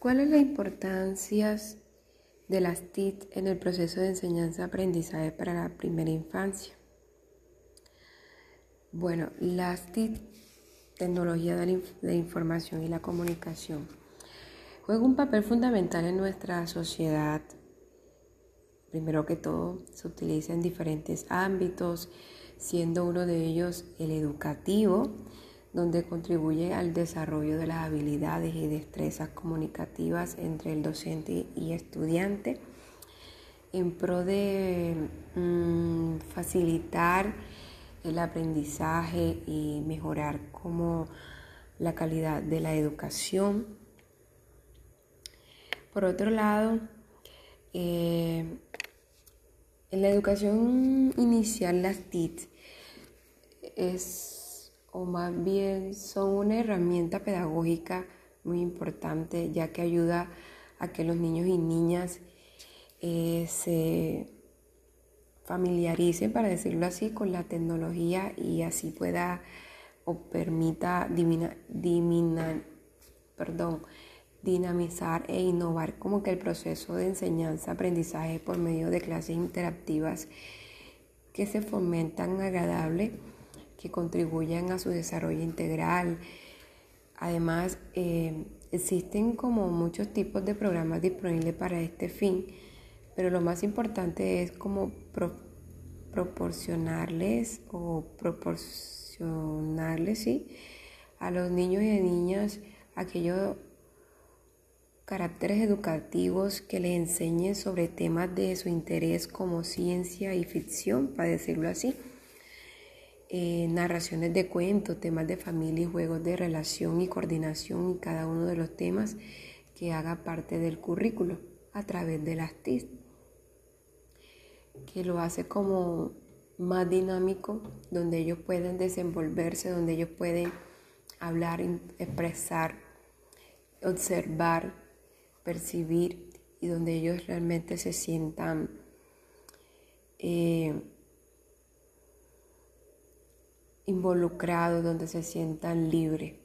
¿Cuál es la importancia de las TIC en el proceso de enseñanza-aprendizaje para la primera infancia? Bueno, las TIC, tecnología de la información y la comunicación, juega un papel fundamental en nuestra sociedad. Primero que todo, se utiliza en diferentes ámbitos, siendo uno de ellos el educativo, donde contribuye al desarrollo de las habilidades y destrezas comunicativas entre el docente y estudiante en pro de mm, facilitar el aprendizaje y mejorar como la calidad de la educación. Por otro lado, eh, en la educación inicial las TIC es o más bien son una herramienta pedagógica muy importante ya que ayuda a que los niños y niñas eh, se familiaricen, para decirlo así, con la tecnología y así pueda o permita perdón, dinamizar e innovar como que el proceso de enseñanza-aprendizaje por medio de clases interactivas que se fomentan agradables que contribuyan a su desarrollo integral. Además, eh, existen como muchos tipos de programas disponibles para este fin, pero lo más importante es como proporcionarles o proporcionarles ¿sí? a los niños y niñas aquellos caracteres educativos que les enseñen sobre temas de su interés como ciencia y ficción, para decirlo así. Eh, narraciones de cuentos, temas de familia y juegos de relación y coordinación y cada uno de los temas que haga parte del currículo a través de las TIS, que lo hace como más dinámico, donde ellos pueden desenvolverse, donde ellos pueden hablar, expresar, observar, percibir y donde ellos realmente se sientan eh, involucrados, donde se sientan libres.